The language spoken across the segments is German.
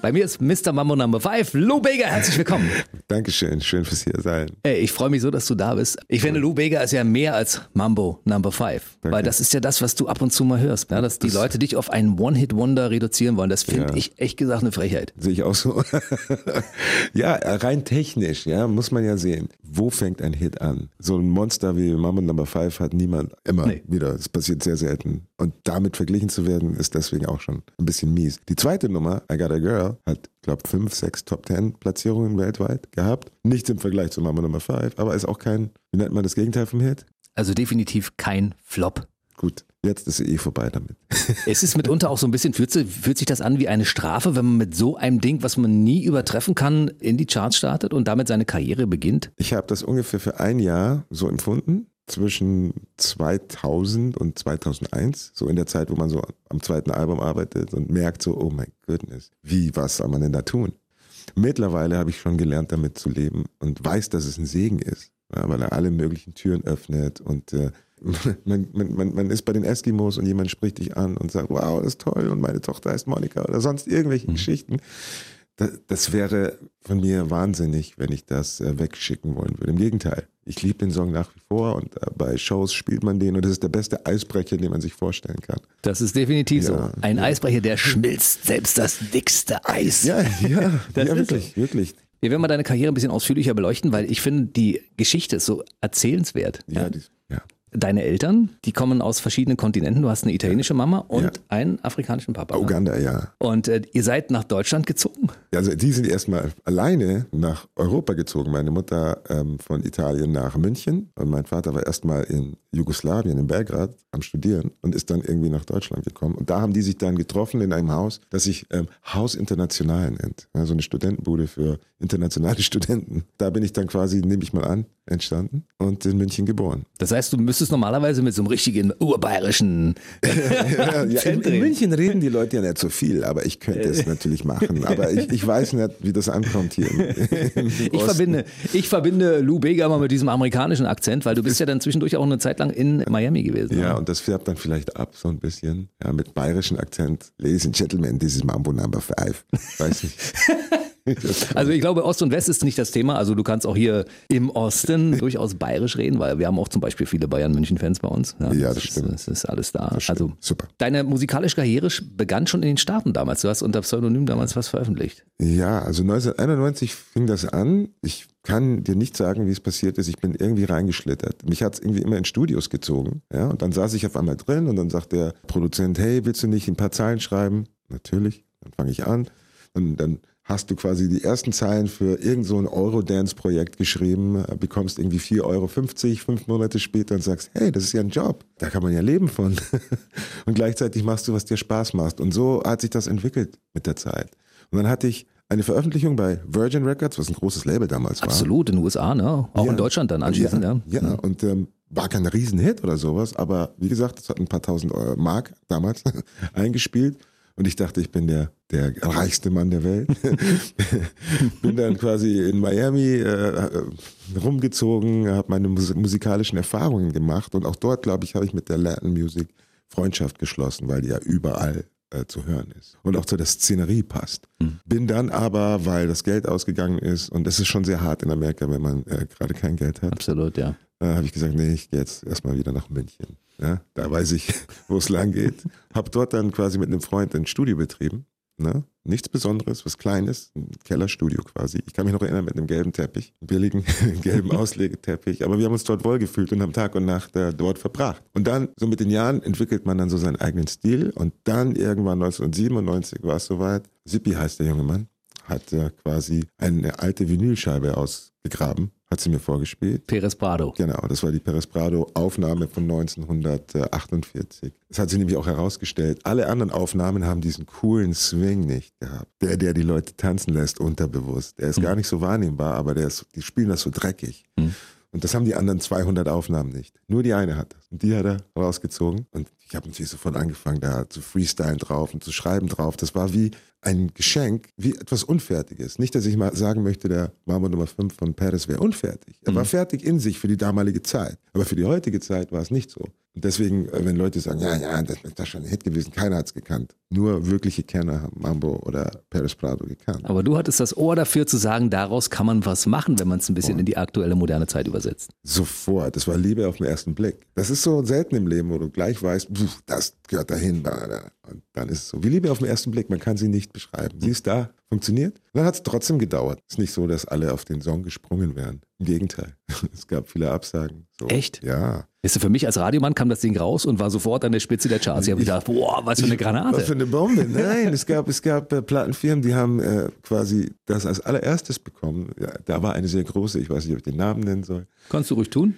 Bei mir ist Mr. Mambo Number 5, Lou Bega. Herzlich willkommen. Dankeschön, schön fürs hier sein. Ey, ich freue mich so, dass du da bist. Ich finde, Lou Bega ist ja mehr als Mambo Number 5. Weil das ist ja das, was du ab und zu mal hörst. Ja, dass die das Leute dich auf einen One-Hit-Wonder reduzieren wollen. Das finde ja. ich echt gesagt eine Frechheit. Sehe ich auch so. ja, rein technisch, ja, muss man ja sehen. Wo fängt ein Hit an? So ein Monster wie Mambo Number 5 hat niemand immer nee. wieder. Das passiert sehr selten. Und damit verglichen zu werden, ist deswegen auch schon ein bisschen mies. Die zweite Nummer, I Got a Girl, hat, glaube fünf, sechs Top Ten Platzierungen weltweit gehabt. Nichts im Vergleich zu Mama Nummer 5, aber ist auch kein, wie nennt man das Gegenteil vom Hit? Also definitiv kein Flop. Gut, jetzt ist eh vorbei damit. Es ist mitunter auch so ein bisschen, fühlt, fühlt, sich das an wie eine Strafe, wenn man mit so einem Ding, was man nie übertreffen kann, in die Charts startet und damit seine Karriere beginnt? Ich habe das ungefähr für ein Jahr so empfunden zwischen 2000 und 2001, so in der Zeit, wo man so am zweiten Album arbeitet und merkt so, oh mein goodness, wie, was soll man denn da tun? Mittlerweile habe ich schon gelernt, damit zu leben und weiß, dass es ein Segen ist, ja, weil er alle möglichen Türen öffnet und äh, man, man, man, man, ist bei den Eskimos und jemand spricht dich an und sagt, wow, das ist toll und meine Tochter heißt Monika oder sonst irgendwelche mhm. Geschichten. Das, das, wäre von mir wahnsinnig, wenn ich das äh, wegschicken wollen würde. Im Gegenteil, ich liebe den Song nach wie vor und äh, bei Shows spielt man den und das ist der beste Eisbrecher, den man sich vorstellen kann. Das ist definitiv ja, so. Ein ja. Eisbrecher, der schmilzt selbst das dickste Eis. Ja, ja, das ja wirklich, so. wirklich. Wir werden mal deine Karriere ein bisschen ausführlicher beleuchten, weil ich finde, die Geschichte ist so erzählenswert. Ja, die, ja deine Eltern, die kommen aus verschiedenen Kontinenten. Du hast eine italienische Mama und ja. einen afrikanischen Papa. Uganda, ja. Und äh, ihr seid nach Deutschland gezogen? Also die sind erstmal alleine nach Europa gezogen. Meine Mutter ähm, von Italien nach München und mein Vater war erstmal in Jugoslawien, in Belgrad, am Studieren und ist dann irgendwie nach Deutschland gekommen. Und da haben die sich dann getroffen in einem Haus, das sich ähm, Haus International nennt. Ja, so eine Studentenbude für internationale Studenten. Da bin ich dann quasi, nehme ich mal an, entstanden und in München geboren. Das heißt, du müsstest normalerweise mit so einem richtigen urbayerischen ja, ja, in, in, München reden die Leute ja nicht so viel, aber ich könnte es natürlich machen. Aber ich, ich, weiß nicht, wie das ankommt hier. Im, im ich, verbinde, ich verbinde Lou Bega mal mit diesem amerikanischen Akzent, weil du bist ja dann zwischendurch auch eine Zeit lang in Miami gewesen. Ja, oder? und das färbt dann vielleicht ab so ein bisschen. Ja, mit bayerischem Akzent. Ladies and Gentlemen, this is Mambo Number Five. Weiß nicht. Also ich glaube, Ost und West ist nicht das Thema. Also du kannst auch hier im Osten durchaus bayerisch reden, weil wir haben auch zum Beispiel viele Bayern-München-Fans bei uns. Ja, ja, das, das stimmt. Das ist alles da. Also super. Deine musikalische Karriere begann schon in den Staaten damals. Du hast unter Pseudonym damals was veröffentlicht. Ja, also 1991 fing das an. Ich kann dir nicht sagen, wie es passiert ist. Ich bin irgendwie reingeschlittert. Mich hat es irgendwie immer in Studios gezogen. Ja, und dann saß ich auf einmal drin und dann sagt der Produzent, hey, willst du nicht ein paar Zeilen schreiben? Natürlich. Dann fange ich an. Und dann hast du quasi die ersten Zeilen für irgend so ein Eurodance-Projekt geschrieben, äh, bekommst irgendwie 4,50 Euro fünf Monate später und sagst, hey, das ist ja ein Job, da kann man ja leben von. und gleichzeitig machst du, was dir Spaß macht. Und so hat sich das entwickelt mit der Zeit. Und dann hatte ich eine Veröffentlichung bei Virgin Records, was ein großes Label damals war. Absolut, in den USA, ne? Auch ja. in Deutschland dann anschließend, ja. Ja, ja. und ähm, war kein Riesenhit oder sowas, aber wie gesagt, es hat ein paar tausend Mark damals eingespielt. Und ich dachte, ich bin der, der reichste Mann der Welt. bin dann quasi in Miami äh, rumgezogen, habe meine musikalischen Erfahrungen gemacht. Und auch dort, glaube ich, habe ich mit der Latin Music Freundschaft geschlossen, weil die ja überall äh, zu hören ist. Und auch zu der Szenerie passt. Mhm. Bin dann aber, weil das Geld ausgegangen ist, und es ist schon sehr hart in Amerika, wenn man äh, gerade kein Geld hat. Absolut, ja. Äh, habe ich gesagt, nee, ich gehe jetzt erstmal wieder nach München. Ja, da weiß ich, wo es lang geht. Habe dort dann quasi mit einem Freund ein Studio betrieben. Ne? Nichts Besonderes, was Kleines, ein Kellerstudio quasi. Ich kann mich noch erinnern mit einem gelben Teppich, billigen gelben Auslegeteppich. Aber wir haben uns dort wohlgefühlt und haben Tag und Nacht äh, dort verbracht. Und dann, so mit den Jahren, entwickelt man dann so seinen eigenen Stil. Und dann irgendwann 1997 war es soweit. Sippi heißt der junge Mann, hat äh, quasi eine alte Vinylscheibe ausgegraben hat sie mir vorgespielt. Perez Prado. Genau, das war die Perez Prado Aufnahme von 1948. Das hat sie nämlich auch herausgestellt. Alle anderen Aufnahmen haben diesen coolen Swing nicht gehabt. Der, der die Leute tanzen lässt, unterbewusst. Der ist mhm. gar nicht so wahrnehmbar, aber der ist, die spielen das so dreckig. Mhm. Und das haben die anderen 200 Aufnahmen nicht. Nur die eine hat das. Und die hat er rausgezogen. Und ich habe natürlich sofort angefangen, da zu freestylen drauf und zu schreiben drauf. Das war wie ein Geschenk, wie etwas Unfertiges. Nicht, dass ich mal sagen möchte, der Marmor Nummer 5 von Paris wäre unfertig. Er mhm. war fertig in sich für die damalige Zeit. Aber für die heutige Zeit war es nicht so. Und deswegen, äh, wenn Leute sagen, ja, ja, das ist schon ein Hit gewesen, keiner hat es gekannt. Nur wirkliche Kenner haben Mambo oder Paris Prado gekannt. Aber du hattest das Ohr dafür zu sagen, daraus kann man was machen, wenn man es ein bisschen oh. in die aktuelle moderne Zeit übersetzt. Sofort. Das war Liebe auf den ersten Blick. Das ist so selten im Leben, wo du gleich weißt, das gehört dahin. Und dann ist es so. Wie Liebe auf den ersten Blick, man kann sie nicht beschreiben. Sie ist da, funktioniert. dann hat es trotzdem gedauert. Es ist nicht so, dass alle auf den Song gesprungen wären. Im Gegenteil. Es gab viele Absagen. So. Echt? Ja. Weißt du, für mich als Radiomann kam das Ding raus und war sofort an der Spitze der Charts. Ich habe gedacht, boah, was für eine Granate. Was für eine Bombe. Nein, es gab, es gab äh, Plattenfirmen, die haben äh, quasi das als allererstes bekommen. Ja, da war eine sehr große, ich weiß nicht, ob ich den Namen nennen soll. Kannst du ruhig tun?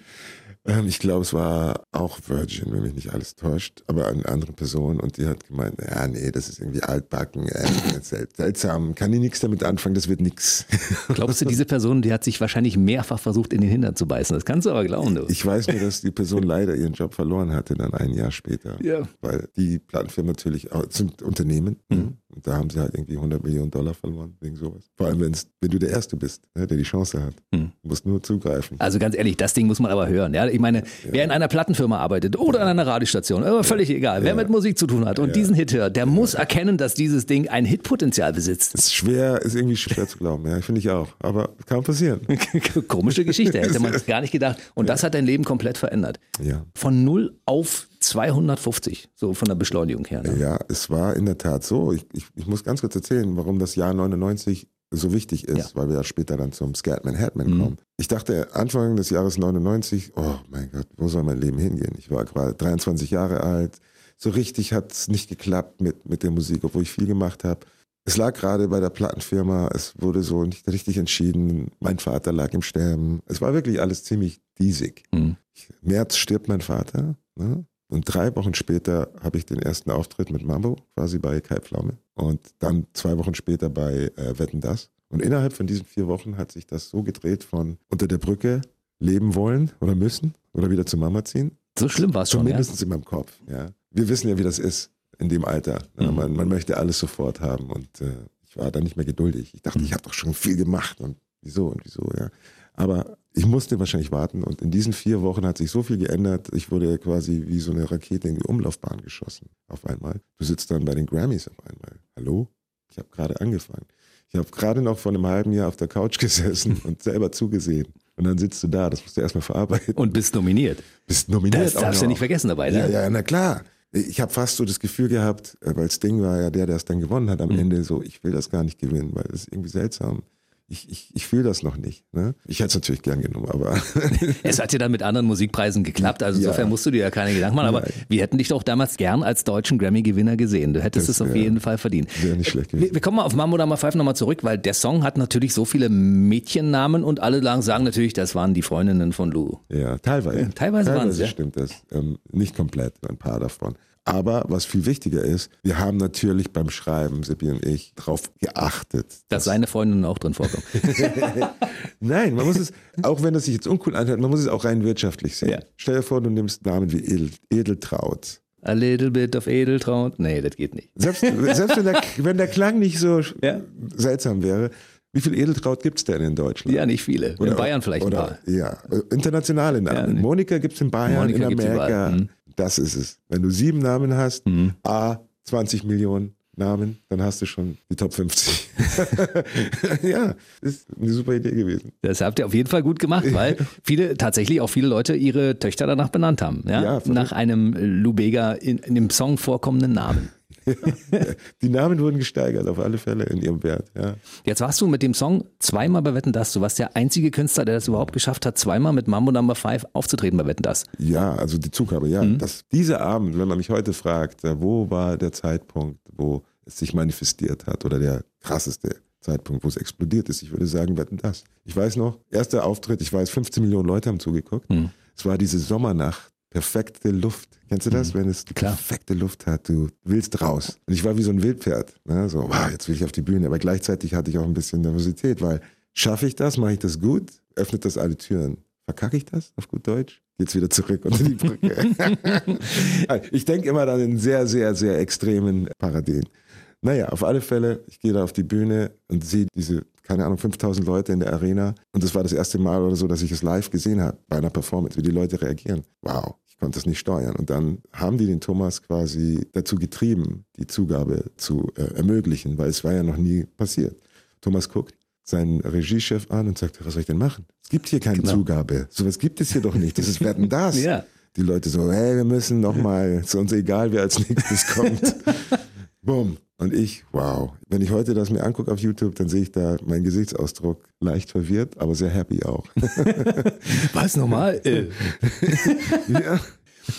Ähm, ich glaube, es war auch Virgin, wenn mich nicht alles täuscht, aber eine andere Person und die hat gemeint, ja, nee, das ist irgendwie altbacken, äh, seltsam, kann ich nichts damit anfangen, das wird nichts. Glaubst du, diese Person, die hat sich wahrscheinlich mehrfach versucht, in den Hintern zu beißen? Das kannst du aber glauben, du. Ich weiß nur, dass die Person leider ihren Job verloren hatte, dann ein Jahr später. Ja. Weil die Plattenfirma natürlich auch zum Unternehmen, mhm. Und da haben sie halt irgendwie 100 Millionen Dollar verloren, wegen sowas. Vor allem, wenn's, wenn du der Erste bist, ne, der die Chance hat. Mhm. Du musst nur zugreifen. Also ganz ehrlich, das Ding muss man aber hören. Ja? Ich meine, ja. wer in einer Plattenfirma arbeitet oder an einer Radiostation, aber völlig egal, wer mit Musik zu tun hat und diesen Hit hört, der muss erkennen, dass dieses Ding ein Hitpotenzial besitzt. Ist schwer, ist irgendwie schwer zu glauben, ja, finde ich auch. Aber kann passieren. Komische Geschichte, hätte man gar nicht gedacht. Und das hat dein Leben komplett verändert. Ja. Von 0 auf 250, so von der Beschleunigung her. Ne? Ja, es war in der Tat so. Ich, ich, ich muss ganz kurz erzählen, warum das Jahr 99 so wichtig ist, ja. weil wir ja später dann zum Scatman Hatman mhm. kommen. Ich dachte Anfang des Jahres 99, oh mein Gott, wo soll mein Leben hingehen? Ich war gerade 23 Jahre alt. So richtig hat es nicht geklappt mit, mit der Musik, obwohl ich viel gemacht habe. Es lag gerade bei der Plattenfirma, es wurde so nicht richtig entschieden. Mein Vater lag im Sterben. Es war wirklich alles ziemlich diesig. Mhm. März stirbt mein Vater. Ne? Und drei Wochen später habe ich den ersten Auftritt mit Mambo, quasi bei Kai Pflaume. Und dann zwei Wochen später bei äh, Wetten Das. Und innerhalb von diesen vier Wochen hat sich das so gedreht von unter der Brücke leben wollen oder müssen oder wieder zur Mama ziehen. So schlimm war es schon. Mindestens ja? in meinem Kopf. Ja. Wir wissen ja, wie das ist in dem Alter. Mhm. Man, man, möchte alles sofort haben. Und äh, ich war da nicht mehr geduldig. Ich dachte, mhm. ich habe doch schon viel gemacht und wieso und wieso, ja. Aber ich musste wahrscheinlich warten und in diesen vier Wochen hat sich so viel geändert. Ich wurde quasi wie so eine Rakete in die Umlaufbahn geschossen auf einmal. Du sitzt dann bei den Grammys auf einmal. Hallo? Ich habe gerade angefangen. Ich habe gerade noch vor einem halben Jahr auf der Couch gesessen und selber zugesehen. Und dann sitzt du da, das musst du erstmal verarbeiten. Und bist nominiert. Bist nominiert. Das darfst du ja nicht vergessen dabei, ne? Ja, ja, na klar. Ich habe fast so das Gefühl gehabt, äh, weil Sting war ja der, der es dann gewonnen hat am mhm. Ende, so, ich will das gar nicht gewinnen, weil das ist irgendwie seltsam ich, ich, ich fühle das noch nicht. Ne? Ich hätte es natürlich gern genommen, aber. es hat ja dann mit anderen Musikpreisen geklappt, also insofern ja. musst du dir ja keine Gedanken machen, aber Nein. wir hätten dich doch damals gern als deutschen Grammy-Gewinner gesehen. Du hättest das, es auf ja, jeden Fall verdient. Wäre nicht schlecht gewesen. Wir, wir kommen mal auf Mambo Number 5 nochmal zurück, weil der Song hat natürlich so viele Mädchennamen und alle sagen natürlich, das waren die Freundinnen von Lou. Ja, teilweise. Ja, teilweise, teilweise waren es. Ja. stimmt das. Ähm, nicht komplett, ein paar davon. Aber was viel wichtiger ist, wir haben natürlich beim Schreiben, Seppi und ich, darauf geachtet. Dass, dass seine Freundinnen auch drin vorkommen. Nein, man muss es, auch wenn das sich jetzt uncool anhört, man muss es auch rein wirtschaftlich sehen. Ja. Stell dir vor, du nimmst Namen wie Edel, Edeltraut. A little bit of Edeltraut. Nee, das geht nicht. Selbst, selbst wenn, der, wenn, der, Klang nicht so ja. seltsam wäre, wie viel Edeltraut gibt es denn in Deutschland? Ja, nicht viele. Oder, in Bayern vielleicht oder, ein paar. Ja, internationale Namen. Ja, Monika gibt es in Bayern, Monika in Amerika. Hm. Das ist es. Wenn du sieben Namen hast, mhm. A, 20 Millionen Namen, dann hast du schon die Top 50. ja, ist eine super Idee gewesen. Das habt ihr auf jeden Fall gut gemacht, weil viele, tatsächlich auch viele Leute ihre Töchter danach benannt haben. Ja? ja Nach einem Lubega in, in dem Song vorkommenden Namen. die Namen wurden gesteigert, auf alle Fälle in ihrem Wert. Ja. Jetzt warst du mit dem Song zweimal bei Wetten Das. Du warst der einzige Künstler, der das überhaupt geschafft hat, zweimal mit Mambo Number 5 aufzutreten bei Wetten Das. Ja, also die Zugabe, ja. Mhm. Das, dieser Abend, wenn man mich heute fragt, äh, wo war der Zeitpunkt, wo es sich manifestiert hat oder der krasseste Zeitpunkt, wo es explodiert ist, ich würde sagen, Wetten Das. Ich weiß noch, erster Auftritt, ich weiß, 15 Millionen Leute haben zugeguckt. Mhm. Es war diese Sommernacht perfekte Luft. Kennst du das, mhm. wenn es die Klar. perfekte Luft hat? Du willst raus. Und ich war wie so ein Wildpferd. Ne? So, wow, jetzt will ich auf die Bühne. Aber gleichzeitig hatte ich auch ein bisschen Nervosität, weil schaffe ich das, mache ich das gut, öffnet das alle Türen. Verkacke ich das auf gut Deutsch? geht's wieder zurück unter die Brücke. ich denke immer dann in sehr, sehr, sehr extremen Paradien. Naja, auf alle Fälle, ich gehe da auf die Bühne und sehe diese, keine Ahnung, 5000 Leute in der Arena. Und das war das erste Mal oder so, dass ich es live gesehen habe bei einer Performance, wie die Leute reagieren. Wow, ich konnte es nicht steuern. Und dann haben die den Thomas quasi dazu getrieben, die Zugabe zu äh, ermöglichen, weil es war ja noch nie passiert. Thomas guckt seinen Regiechef an und sagt, was soll ich denn machen? Es gibt hier keine genau. Zugabe. Sowas gibt es hier doch nicht. Das ist Wetten das. ja. Die Leute so, hey, wir müssen nochmal, ist uns egal, wer als nächstes kommt. Bumm. Und ich, wow. Wenn ich heute das mir angucke auf YouTube, dann sehe ich da meinen Gesichtsausdruck leicht verwirrt, aber sehr happy auch. Was normal? Äh. ja.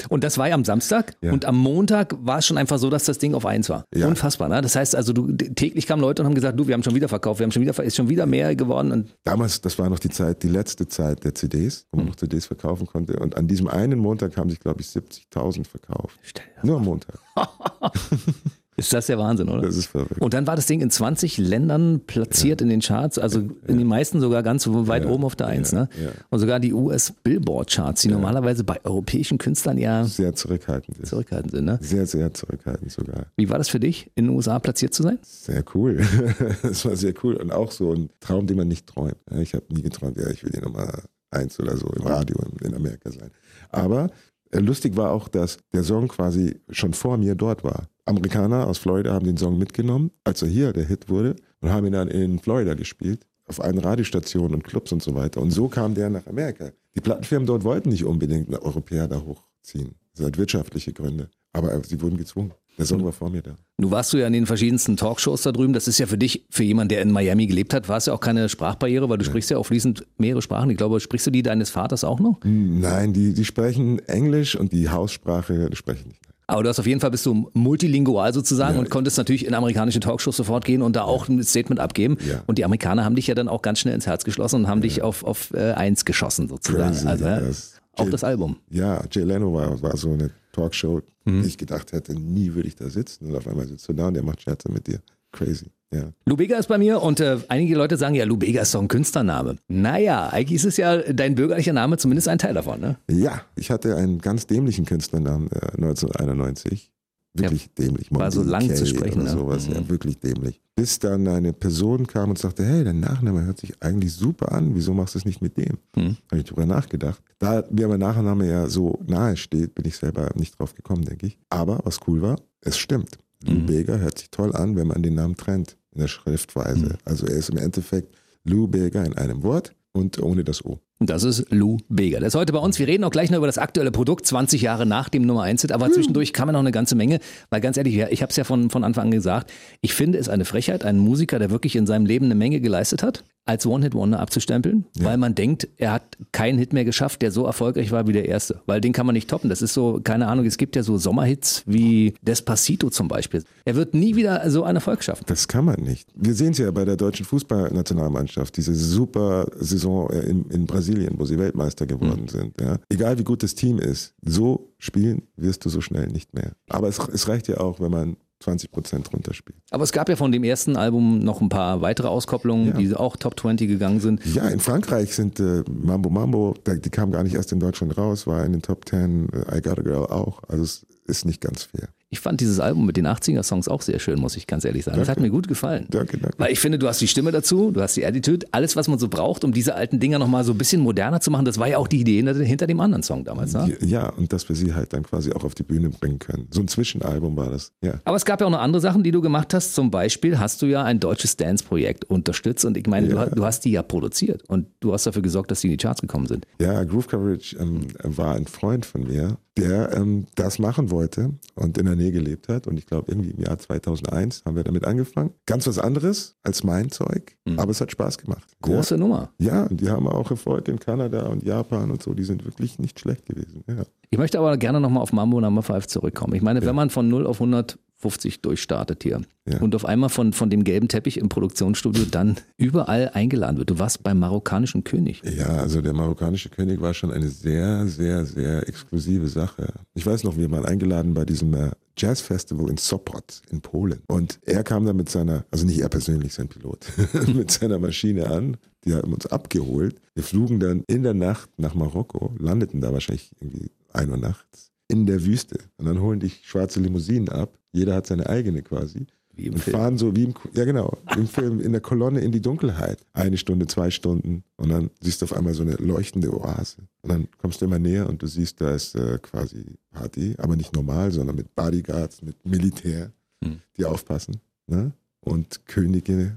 Und das war ja am Samstag ja. und am Montag war es schon einfach so, dass das Ding auf eins war. Ja. Unfassbar, ne? Das heißt also, du, täglich kamen Leute und haben gesagt, du, wir haben schon wieder verkauft, wir haben schon wieder, ist schon wieder mehr geworden. Und Damals, das war noch die Zeit, die letzte Zeit der CDs, wo man mhm. noch CDs verkaufen konnte. Und an diesem einen Montag haben sich, glaube ich, 70.000 verkauft. Nur am Montag. Ist das der Wahnsinn, oder? Das ist verrückt. Und dann war das Ding in 20 Ländern platziert ja. in den Charts, also ja. in den meisten sogar ganz weit ja. oben auf der Eins. Ne? Und sogar die US-Billboard-Charts, die normalerweise bei europäischen Künstlern ja sehr zurückhaltend, ist. zurückhaltend sind. Ne? Sehr, sehr zurückhaltend sogar. Wie war das für dich, in den USA platziert zu sein? Sehr cool. das war sehr cool und auch so ein Traum, den man nicht träumt. Ich habe nie geträumt, ja, ich will die Nummer eins oder so im Radio in Amerika sein. Aber lustig war auch, dass der Song quasi schon vor mir dort war. Amerikaner aus Florida haben den Song mitgenommen, als er hier der Hit wurde, und haben ihn dann in Florida gespielt, auf allen Radiostationen und Clubs und so weiter. Und so kam der nach Amerika. Die Plattenfirmen dort wollten nicht unbedingt einen Europäer da hochziehen. Das hat wirtschaftliche Gründe. Aber sie wurden gezwungen. Der Song war vor mir da. Nu warst du ja in den verschiedensten Talkshows da drüben. Das ist ja für dich, für jemanden, der in Miami gelebt hat, war es ja auch keine Sprachbarriere, weil du ja. sprichst ja auch fließend mehrere Sprachen. Ich glaube, sprichst du die deines Vaters auch noch? Nein, die, die sprechen Englisch und die Haussprache sprechen nicht. Aber du hast auf jeden Fall bist du multilingual sozusagen ja. und konntest natürlich in amerikanische Talkshows sofort gehen und da auch ein Statement abgeben. Ja. Und die Amerikaner haben dich ja dann auch ganz schnell ins Herz geschlossen und haben dich auf, auf äh, eins geschossen sozusagen. Crazy, also das auch Jay, das Album. Ja, Jay Leno war, war so eine Talkshow, mhm. die ich gedacht hätte, nie würde ich da sitzen. Und auf einmal sitzt du da und der macht Scherze mit dir. Crazy. Ja. Lubega ist bei mir und äh, einige Leute sagen ja, Lubega ist doch ein Künstlername. Naja, eigentlich ist es ja dein bürgerlicher Name, zumindest ein Teil davon, ne? Ja, ich hatte einen ganz dämlichen Künstlernamen äh, 1991. Wirklich ja, dämlich. War so lang K zu sprechen. Oder ne? sowas. Mhm. Ja, wirklich dämlich. Bis dann eine Person kam und sagte, hey, dein Nachname hört sich eigentlich super an, wieso machst du es nicht mit dem? Mhm. Habe ich darüber nachgedacht. Da mir mein Nachname ja so nahe steht, bin ich selber nicht drauf gekommen, denke ich. Aber was cool war, es stimmt. Lou mhm. Bega hört sich toll an, wenn man den Namen trennt in der Schriftweise. Mhm. Also er ist im Endeffekt Lou Bega in einem Wort und ohne das O. Und das ist Lou Bega. Der ist heute bei uns. Wir reden auch gleich noch über das aktuelle Produkt, 20 Jahre nach dem Nummer 1 Hit. Aber zwischendurch kam ja noch eine ganze Menge. Weil ganz ehrlich, ich habe es ja von, von Anfang an gesagt, ich finde es eine Frechheit, einen Musiker, der wirklich in seinem Leben eine Menge geleistet hat, als One-Hit-Wonder abzustempeln, ja. weil man denkt, er hat keinen Hit mehr geschafft, der so erfolgreich war wie der erste. Weil den kann man nicht toppen. Das ist so, keine Ahnung, es gibt ja so Sommerhits wie Despacito zum Beispiel. Er wird nie wieder so einen Erfolg schaffen. Das kann man nicht. Wir sehen es ja bei der deutschen Fußballnationalmannschaft, diese super Saison in, in Brasilien, wo sie Weltmeister geworden mhm. sind. Ja. Egal wie gut das Team ist, so spielen wirst du so schnell nicht mehr. Aber es, es reicht ja auch, wenn man 20 Prozent runterspielt. Aber es gab ja von dem ersten Album noch ein paar weitere Auskopplungen, ja. die auch Top 20 gegangen sind. Ja, in Frankreich sind äh, Mambo Mambo, die kam gar nicht erst in Deutschland raus, war in den Top 10, äh, I Got a Girl auch. Also es ist nicht ganz fair. Ich fand dieses Album mit den 80er-Songs auch sehr schön, muss ich ganz ehrlich sagen. Danke. Das hat mir gut gefallen. Danke, danke. Weil ich finde, du hast die Stimme dazu, du hast die Attitude, alles, was man so braucht, um diese alten Dinger nochmal so ein bisschen moderner zu machen. Das war ja auch die Idee hinter dem anderen Song damals. Ne? Ja, und dass wir sie halt dann quasi auch auf die Bühne bringen können. So ein Zwischenalbum war das, ja. Aber es gab ja auch noch andere Sachen, die du gemacht hast. Zum Beispiel hast du ja ein deutsches Dance-Projekt unterstützt und ich meine, ja. du, du, hast die ja produziert und du hast dafür gesorgt, dass die in die Charts gekommen sind. Ja, Groove Coverage ähm, war ein Freund von mir, der ähm, das machen wollte und in der Nähe gelebt hat. Und ich glaube, irgendwie im Jahr 2001 haben wir damit angefangen. Ganz was anderes als mein Zeug, mhm. aber es hat Spaß gemacht. Große ja. Nummer. Ja, und die haben auch Erfolg in Kanada und Japan und so. Die sind wirklich nicht schlecht gewesen. Ja. Ich möchte aber gerne nochmal auf Mambo Number 5 zurückkommen. Ich meine, ja. wenn man von 0 auf 100 50 durchstartet hier ja. und auf einmal von, von dem gelben Teppich im Produktionsstudio dann überall eingeladen wird. Du warst beim marokkanischen König. Ja, also der marokkanische König war schon eine sehr, sehr, sehr exklusive Sache. Ich weiß noch, wir waren eingeladen bei diesem äh, Jazz Festival in Sopot in Polen. Und er kam da mit seiner, also nicht er persönlich, sein Pilot, mit seiner Maschine an. Die haben uns abgeholt. Wir flogen dann in der Nacht nach Marokko, landeten da wahrscheinlich irgendwie ein Uhr nachts in der Wüste. Und dann holen dich schwarze Limousinen ab. Jeder hat seine eigene quasi. Wie im Film. fahren so wie im, ja genau, im Film in der Kolonne in die Dunkelheit. Eine Stunde, zwei Stunden und dann siehst du auf einmal so eine leuchtende Oase. Und dann kommst du immer näher und du siehst, da ist äh, quasi Party, aber nicht normal, sondern mit Bodyguards, mit Militär, Hm. die aufpassen. Ne? Und Könige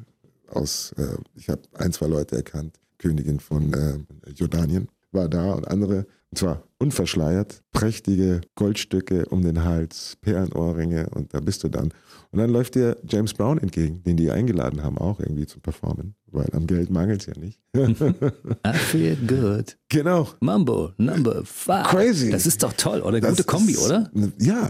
aus, äh, ich habe ein, zwei Leute erkannt, Königin von äh, Jordanien war da und andere, und zwar unverschleiert, prächtige Goldstücke um den Hals, Perlenohrringe und da bist du dann. Und dann läuft dir James Brown entgegen, den die eingeladen haben, auch irgendwie zu performen, weil am Geld mangelt es ja nicht. I feel good. genau. Mambo, number five. Crazy. Das ist doch toll, oder? Das Gute Kombi, ist- oder? Ja,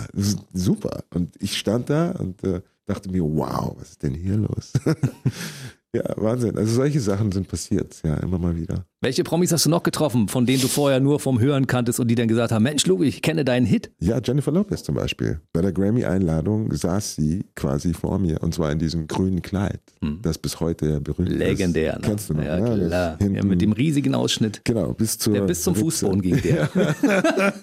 super. Und ich stand da und äh, dachte mir, wow, was ist denn hier los? ja, Wahnsinn. Also solche Sachen sind passiert, ja, immer mal wieder. Welche Promis hast du noch getroffen, von denen du vorher nur vom Hören kanntest und die dann gesagt haben, Mensch, Luke, ich kenne deinen Hit? Ja, Jennifer Lopez zum Beispiel. Bei der Grammy-Einladung saß sie quasi vor mir und zwar in diesem grünen Kleid, das bis heute ja berühmt ist. Legendär. Ne? Kennst du noch? Ja, ne? Das klar. Ja, mit dem riesigen Ausschnitt. Genau, bis zur Der bis zum. Fußboden ging der.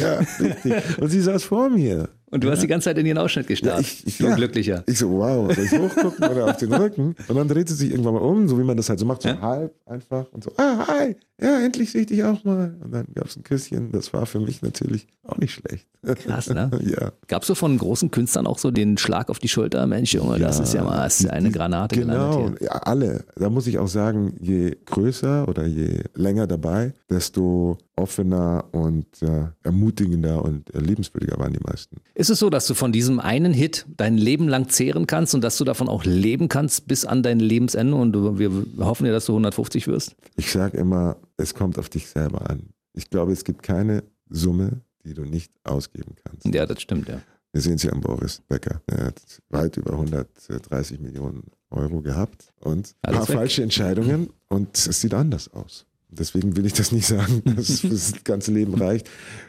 Ja, richtig. Und sie saß vor mir. Und du hast die ganze Zeit in ihren Ausschnitt gestarrt. Ja, ich, ich, ja. Glücklicher. Ich so, wow, soll ich hochgucken oder auf den Rücken? Und dann dreht sie sich irgendwann mal um, so wie man das halt so macht, so Ja. halb einfach und so, ah, hi, ja, endlich sehe ich dich auch mal. Und dann gab es ein Küsschen, das war für mich natürlich auch nicht schlecht. Krass, ne? ja. Gab es so von großen Künstlern auch so den Schlag auf die Schulter? Mensch, Junge, das ist ja mal ist eine Granate Genau, ja, alle. Da muss ich auch sagen, je größer oder je länger dabei, desto offener und äh, ermutigender und äh, liebenswürdiger waren die meisten. Ist es so, dass du von diesem einen Hit dein Leben lang zehren kannst und dass du davon auch leben kannst bis an dein Lebensende und du, wir hoffen ja, dass du 150 wirst? Ich sage immer, es kommt auf dich selber an. Ich glaube, es gibt keine Summe, die du nicht ausgeben kannst. Ja, das stimmt, ja. Wir sehen es ja an Boris Becker. Er hat weit über 130 Millionen Euro gehabt und ein paar falsche Entscheidungen und es sieht anders aus. Deswegen will ich das nicht sagen, dass es fürs ganze Leben reicht.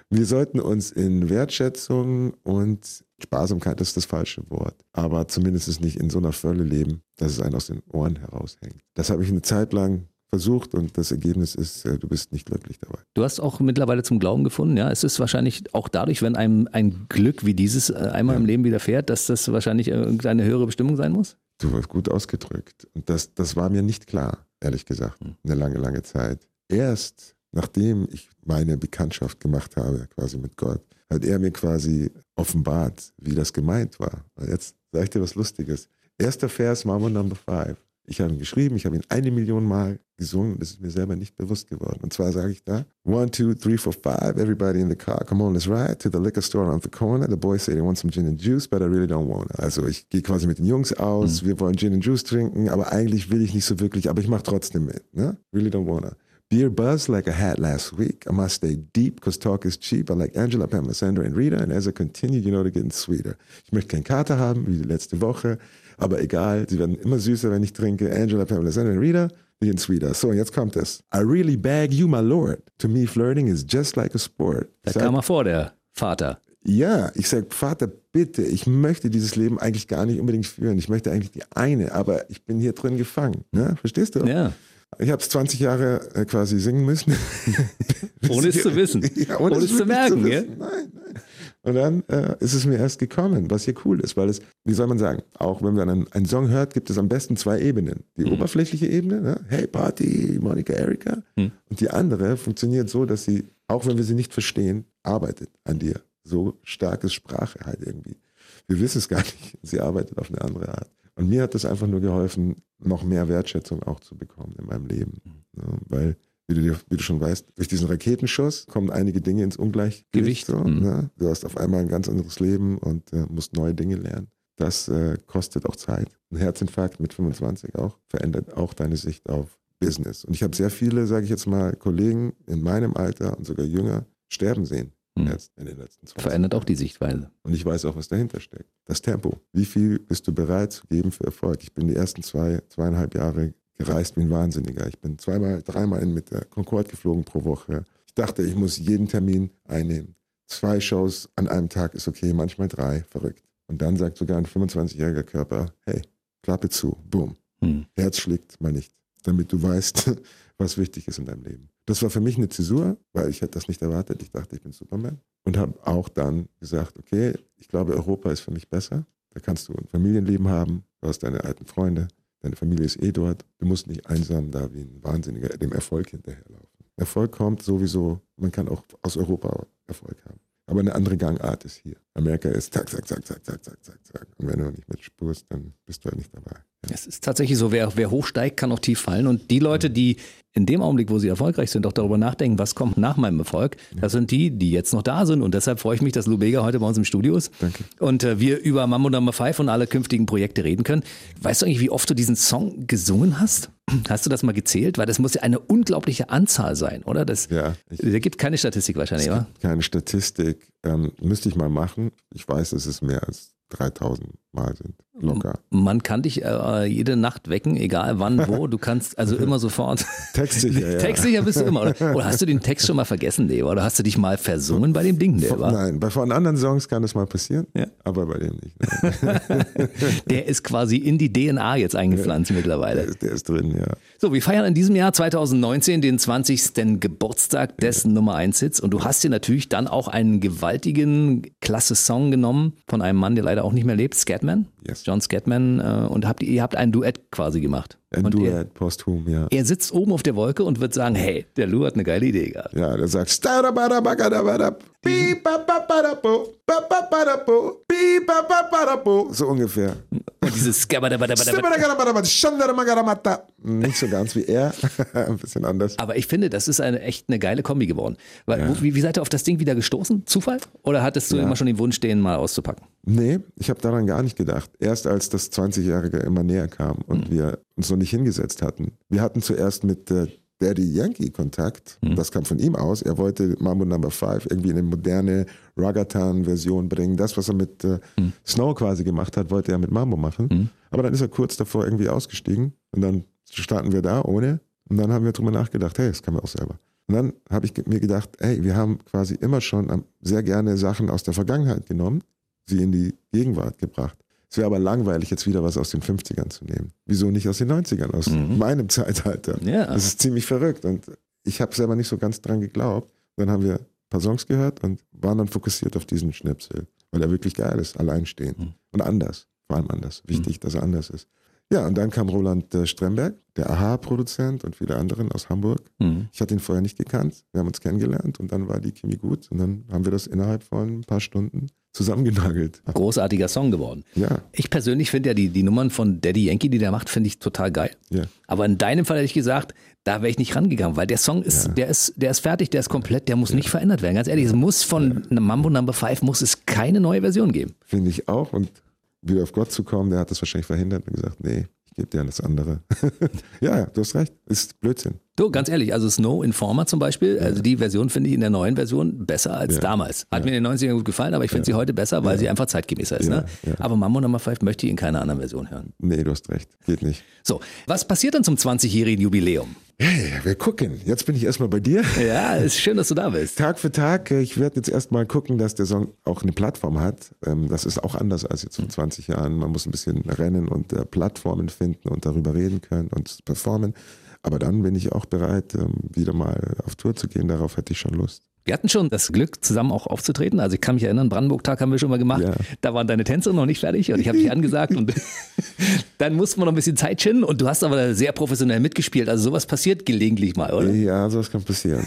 Wir sollten uns in Wertschätzung und Sparsamkeit das ist das falsche Wort, aber zumindest nicht in so einer Fülle leben, dass es einen aus den Ohren heraushängt. Das habe ich eine Zeit lang versucht und das Ergebnis ist, äh, du bist nicht glücklich dabei. Du hast auch mittlerweile zum Glauben gefunden, ja. Es ist wahrscheinlich auch dadurch, wenn einem ein Glück wie dieses äh, einmal im Leben widerfährt, dass das wahrscheinlich irgendeine höhere Bestimmung sein muss? Du warst gut ausgedrückt. Und das, das war mir nicht klar, ehrlich gesagt, eine lange, lange Zeit. Erst nachdem ich meine Bekanntschaft gemacht habe, quasi mit Gott, hat er mir quasi offenbart, wie das gemeint war. Und jetzt sage ich dir was Lustiges. Erster Vers, Mama Number Five. Ich habe ihn geschrieben, ich habe ihn eine Million Mal gesungen, das ist mir selber nicht bewusst geworden. Und zwar sage ich da, one, two, three, four, five, everybody in the car, come on, let's ride to the liquor store around the corner. The boys say they want some gin and juice, but I really don't want it. Also ich gehe quasi mit den Jungs aus, wir wollen Gin and Juice trinken, aber eigentlich will ich nicht so wirklich, aber ich mache trotzdem mit. Ne? Really don't wanna. Beer buzz like I had last week. I must stay deep because talk is cheap. I like Angela, Pamela, Sandra and Rita. And as I continue, you know, they're getting sweeter. Ich möchte keinen Kater haben, wie die letzte Woche. Aber egal, sie werden immer süßer, wenn ich trinke. Angela, Pamela, Sandra and Rita, die getting sweeter. So, und jetzt kommt es. I really beg you, my lord. To me, flirting is just like a sport. Da Sag- kam er vor, der Vater. ja, ich sage, Vater, bitte, ich möchte dieses Leben eigentlich gar nicht unbedingt führen. Ich möchte eigentlich die eine, aber ich bin hier drin gefangen. Ne? Verstehst du? Ja. Ich habe es 20 Jahre äh, quasi singen müssen. Ohne es zu wissen. Ja, Ohne es zu wirklich merken, wissen. Nein, nein. Und dann äh, ist es mir erst gekommen, was hier cool ist, weil es, wie soll man sagen, auch wenn man einen, einen Song hört, gibt es am besten zwei Ebenen. Die Mhm. oberflächliche Ebene, ne? hey Party, Monika, Erika. Mhm. Und die andere funktioniert so, dass sie, auch wenn wir sie nicht verstehen, arbeitet an dir. So stark ist Sprache halt irgendwie. Wir wissen es gar nicht. Sie arbeitet auf eine andere Art. Und mir hat das einfach nur geholfen, noch mehr Wertschätzung auch zu bekommen in meinem Leben. Mhm. Weil, wie du, dir- wie du schon weißt, durch diesen Raketenschuss kommen einige Dinge ins Ungleichgewicht. Gewicht, So, mhm. ne? Du hast auf einmal ein ganz anderes Leben und äh, musst neue Dinge lernen. Das äh, kostet auch Zeit. Ein Herzinfarkt mit 25 auch verändert auch deine Sicht auf Business. Und ich habe sehr viele, sage ich jetzt mal, Kollegen in meinem Alter und sogar jünger sterben sehen. Mhm. Jetzt in den letzten 20 Verändert auch die Sichtweise. und ich weiß auch, was dahinter steckt. Das Tempo. Wie viel bist du bereit zu geben für Erfolg? Ich bin die ersten zwei, zweieinhalb Jahre gereist wie ein Wahnsinniger. Ich bin zweimal, dreimal mit der Concorde geflogen pro Woche. Ich dachte, ich muss jeden Termin einnehmen. zwei Shows an einem Tag ist okay, manchmal drei, verrückt. Und dann sagt sogar ein 25-jähriger Körper, hey, Klappe zu, boom. Hm. Herz schlägt mal nicht, damit du weißt, was wichtig ist in deinem Leben. Das war für mich eine Zäsur, weil ich hätte das nicht erwartet. Ich dachte, ich bin Superman. Und habe auch dann gesagt, okay, ich glaube, Europa ist für mich besser. Da kannst du ein Familienleben haben, du hast deine alten Freunde, deine Familie ist eh dort. Du musst nicht einsam da wie ein Wahnsinniger dem Erfolg hinterherlaufen. Erfolg kommt sowieso, man kann auch aus Europa Erfolg haben. Aber eine andere Gangart ist hier. Amerika ist zack, zack, zack, zack, zack, zack, zack, zack. Und wenn du nicht mitspurst, dann bist du halt nicht dabei. Ja. Es ist tatsächlich so, wer, wer hochsteigt, kann auch tief fallen. Und die Leute, die in dem Augenblick, wo sie erfolgreich sind, auch darüber nachdenken, was kommt nach meinem Erfolg, das sind die, die jetzt noch da sind. Und deshalb freue ich mich, dass Lou Bega heute bei uns im Studio ist. Danke. Und äh, wir über Mambo Number 5 und alle künftigen Projekte reden können. Weißt du eigentlich, wie oft du diesen Song gesungen hast? Hast du das mal gezählt? Weil das muss ja eine unglaubliche Anzahl sein, oder? Das, Ja, ich, Da gibt keine Statistik wahrscheinlich, oder? keine Statistik. Ähm, müsste ich mal machen. Ich weiß, dass es mehr als 3000 Mal sind. Locker. Man kann dich äh, jede Nacht wecken, egal wann, wo. Du kannst also immer sofort. Textsicher, ja. Textsicher bist du immer. Oder? oder hast du den Text schon mal vergessen, Dave? Oder hast du dich mal versungen bei dem Ding, Dave? Nein, bei von anderen Songs kann das mal passieren, Ja. aber bei dem nicht. Der ist quasi in die DNA jetzt eingepflanzt Der, mittlerweile. ist, der ist drin, ja. So, wir feiern in diesem Jahr 2019 den 20. Geburtstag des Nummer 1 Hits und du hast dir natürlich dann auch einen gewaltigen, klasse Song genommen von einem Mann, der leider auch nicht mehr lebt, Scatman. Yes. John Scatman äh, und habt, ihr habt ein Duett quasi gemacht. Ein und Er, Duett, posthum, ja. er sitzt oben auf der Wolke und wird sagen, hey, der Lou hat eine geile Idee gehabt. Ja, der sagt So ungefähr. Und dieses. Nicht so ganz wie er, ein bisschen anders. Aber ich finde, das ist eine echt eine geile Kombi geworden. Weil, wo, wie, wie seid ihr auf das Ding wieder gestoßen? Zufall? Oder hattest du Ja. immer schon den Wunsch, den mal auszupacken? Nee, ich habe daran gar nicht gedacht. Erst als das 20-Jährige immer näher kam und wir uns noch nicht hingesetzt hatten. Wir hatten zuerst mit äh, Daddy Yankee Kontakt. Das kam von ihm aus. Er wollte Mambo Number 5 irgendwie in eine moderne Ragatan-Version bringen. Das, was er mit äh, Snow quasi gemacht hat, wollte er mit Mambo machen. Aber dann ist er kurz davor irgendwie ausgestiegen und dann standen wir da ohne. Und dann haben wir drüber nachgedacht, hey, das kann man auch selber. Und dann habe ich mir gedacht, hey, wir haben quasi immer schon sehr gerne Sachen aus der Vergangenheit genommen, sie in die Gegenwart gebracht. Es wäre aber langweilig, jetzt wieder was aus den 50ern zu nehmen. Wieso nicht aus den 90ern, aus meinem Zeitalter? Ja. Das ist ziemlich verrückt und ich habe selber nicht so ganz dran geglaubt. Dann haben wir ein paar Songs gehört und waren dann fokussiert auf diesen Schnipsel, weil er wirklich geil ist, alleinstehend und anders, vor allem anders. Wichtig, dass er anders ist. Ja, und dann kam Roland äh, Stremberg, der Aha-Produzent und viele anderen aus Hamburg. Mhm. Ich hatte ihn vorher nicht gekannt. Wir haben uns kennengelernt und dann war die Chemie gut und dann haben wir das innerhalb von ein paar Stunden zusammengenagelt. Großartiger Song geworden. Ja, Ich persönlich finde ja die, die Nummern von Daddy Yankee, die der macht, finde ich total geil. ja. Aber in deinem Fall hätte ich gesagt, da wäre ich nicht rangegangen, weil der Song ist, der ist, der ist fertig, der ist komplett, der muss nicht verändert werden. Ganz ehrlich, es muss von Mambo Number 5 muss es keine neue Version geben. Finde ich auch. Und wieder auf Gott zu kommen, der hat das wahrscheinlich verhindert und gesagt, nee, gebe dir das andere. ja, ja, du hast recht. Ist Blödsinn. Du, ganz ehrlich, also Snow Informer zum Beispiel, also die Version finde ich in der neuen Version besser als Ja. damals. Hat mir in den 90ern gut gefallen, aber ich finde sie heute besser, weil sie einfach zeitgemäßer ist. Ja, Ne? ja. Aber Mambo Number 5 möchte ich in keiner anderen Version hören. Nee, du hast recht. Geht nicht. So, was passiert dann zum 20-jährigen Jubiläum? Hey, wir gucken. Jetzt bin ich erstmal bei dir. Ja, ist schön, dass du da bist. Tag für Tag. Ich werde jetzt erstmal gucken, dass der Song auch eine Plattform hat. Ähm, Das ist auch anders als jetzt vor 20 Jahren. Man muss ein bisschen rennen und äh, Plattformen finden und darüber reden können und performen. Aber dann bin ich auch bereit, ähm, wieder mal auf Tour zu gehen. Darauf hätte ich schon Lust. Wir hatten schon das Glück, zusammen auch aufzutreten. Also ich kann mich erinnern, Brandenburg-Tag haben wir schon mal gemacht. Ja. Da waren deine Tänze noch nicht fertig und ich habe dich angesagt und dann mussten wir noch ein bisschen Zeit schinden und du hast aber sehr professionell mitgespielt. Also sowas passiert gelegentlich mal, oder? Ja, sowas kann passieren.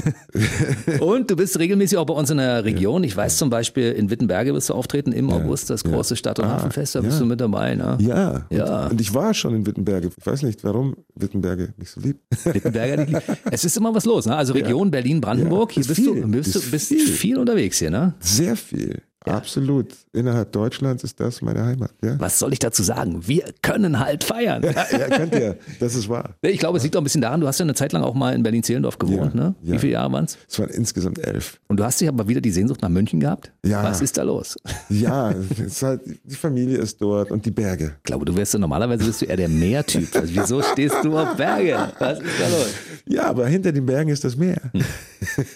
Und du bist regelmäßig auch bei uns in der Region. Ich weiß zum Beispiel, in Wittenberge wirst du auftreten im August, das große Stadt- und Ah, Hafenfest, da ja. bist du mit dabei. Ne? Ja, Ja. Und, und ich war schon in Wittenberge. Ich weiß nicht, warum Wittenberge mich so liebt. Wittenberger, die- es ist immer was los. Ne? Also Region Berlin, Brandenburg, Ja, hier ist bist viel. du, bist, du Ist bist viel. viel unterwegs hier. Ne? Sehr viel. Absolut. Innerhalb Deutschlands ist das meine Heimat. Ja, Was soll ich dazu sagen? Wir können halt feiern. ja könnt ihr. Das ist wahr. Ich glaube, es liegt auch ein bisschen daran, du hast ja eine Zeit lang auch mal in Berlin-Zehlendorf gewohnt, Ja, ne? Wie ja. viele Jahre waren es? Es waren insgesamt elf. Und du hast dich aber wieder die Sehnsucht nach München gehabt? Ja. Was ist da los? Ja, halt, die Familie ist dort und die Berge. Ich glaube, du wärst ja normalerweise bist du eher der Meertyp. Also wieso stehst du auf Berge? Was ist da los? Ja, aber hinter den Bergen ist das Meer.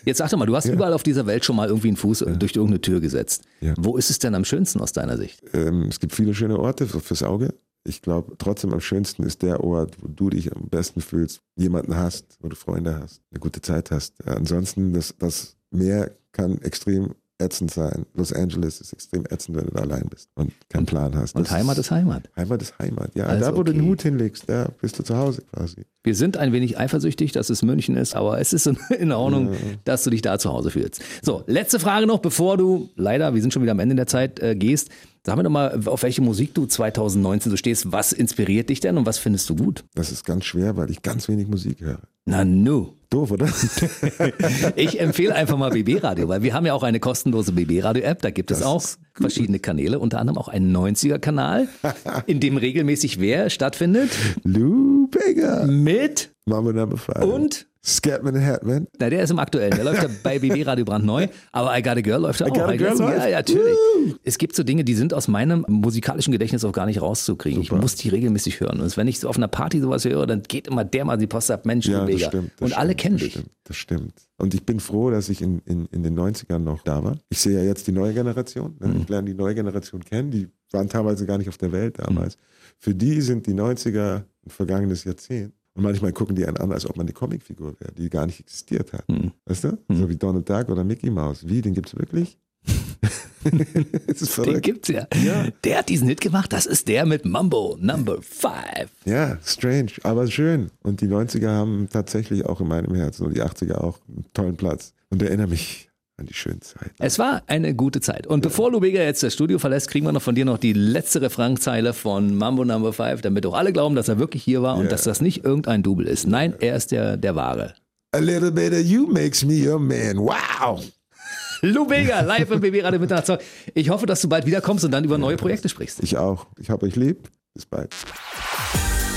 Jetzt sag doch mal, du hast überall auf dieser Welt schon mal irgendwie einen Fuß durch irgendeine Tür gesetzt. Ja. Wo ist es denn am schönsten aus deiner Sicht? Ähm, es gibt viele schöne Orte für, fürs Auge. Ich glaube, trotzdem am schönsten ist der Ort, wo du dich am besten fühlst, jemanden hast, wo du Freunde hast, eine gute Zeit hast. Ansonsten, das, das Meer kann extrem ätzend sein. Los Angeles ist extrem ätzend, wenn du da allein bist und keinen Plan hast. Und Das Heimat ist Heimat. Heimat ist Heimat. Ja, Also da wo du den okay. Hut hinlegst, da bist du zu Hause quasi. Wir sind ein wenig eifersüchtig, dass es München ist, aber es ist in- Ordnung, dass du dich da zu Hause fühlst. So, letzte Frage noch, bevor du leider, wir sind schon wieder am Ende der Zeit, äh, gehst. Sag mir doch mal, auf welche Musik du 2019 so stehst. Was inspiriert dich denn und was findest du gut? Das ist ganz schwer, weil ich ganz wenig Musik höre. Na nu. Doof, oder? Ich empfehle einfach mal BB Radio, weil wir haben ja auch eine kostenlose BB Radio App. Da gibt es Das auch verschiedene Kanäle, unter anderem auch einen 90er-Kanal, in dem regelmäßig wer stattfindet? Lou Bega. Mit Mama Number Five. und Scatman and Hatman. Na, der ist im aktuellen. Der läuft ja bei BB Radio brandneu. Aber I Got a Girl läuft ja auch. Got a Girl ja, läuft? ja, natürlich. Es gibt so Dinge, die sind aus meinem musikalischen Gedächtnis auch gar nicht rauszukriegen. Ich muss die regelmäßig hören. Und wenn ich so auf einer Party sowas höre, dann geht immer dermaßen die Post ab, Mensch, Ja, Mega. stimmt. Und alle stimmt, kennen das dich. Stimmt, das stimmt. Und ich bin froh, dass ich in, in, in den 90ern noch da war. Ich sehe ja jetzt die neue Generation. Ne? Mhm. Ich lerne die neue Generation kennen. Die waren teilweise gar nicht auf der Welt damals. Für die sind die 90er ein vergangenes Jahrzehnt. Und manchmal gucken die einen an, als ob man eine Comicfigur wäre, die gar nicht existiert hat. Mhm. Weißt du? So wie Donald Duck oder Mickey Mouse. Wie, den gibt's wirklich? das ist Den gibt's ja. Ja. Der hat diesen Hit gemacht. Das ist der mit Mambo Number 5. Ja, strange, aber schön. Und die 90er haben tatsächlich auch in meinem Herzen und die 80er auch einen tollen Platz. Und erinnere mich an die schönen Zeiten. Es war eine gute Zeit. Und bevor Lubega jetzt das Studio verlässt, kriegen wir noch von dir noch die letzte Refrainzeile von Mambo Number 5, damit auch alle glauben, dass er wirklich hier war und Ja. dass das nicht irgendein Double ist. Nein, er ist der, der Wahre. A little bit of you makes me a man. Wow. Lubega, live im BB Radio Mitternachtstalk. Ich hoffe, dass du bald wiederkommst und dann über neue Projekte sprichst. Ich auch. Ich hab euch lieb. Bis bald.